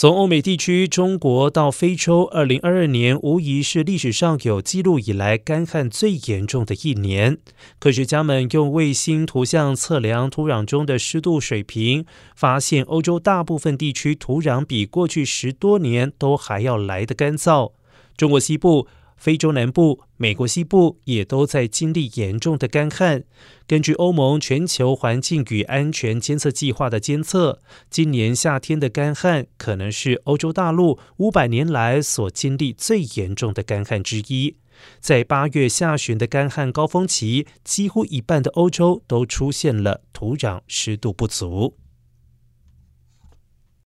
从欧美地区、中国到非洲，二零二二年无疑是历史上有记录以来干旱最严重的一年。科学家们用卫星图像测量土壤中的湿度水平，发现欧洲大部分地区土壤比过去十多年都还要来得干燥。中国西部。非洲南部、美国西部也都在经历严重的干旱。根据欧盟全球环境与安全监测计划的监测，今年夏天的干旱可能是欧洲大陆五百年来所经历最严重的干旱之一。在八月下旬的干旱高峰期，几乎一半的欧洲都出现了土壤湿度不足。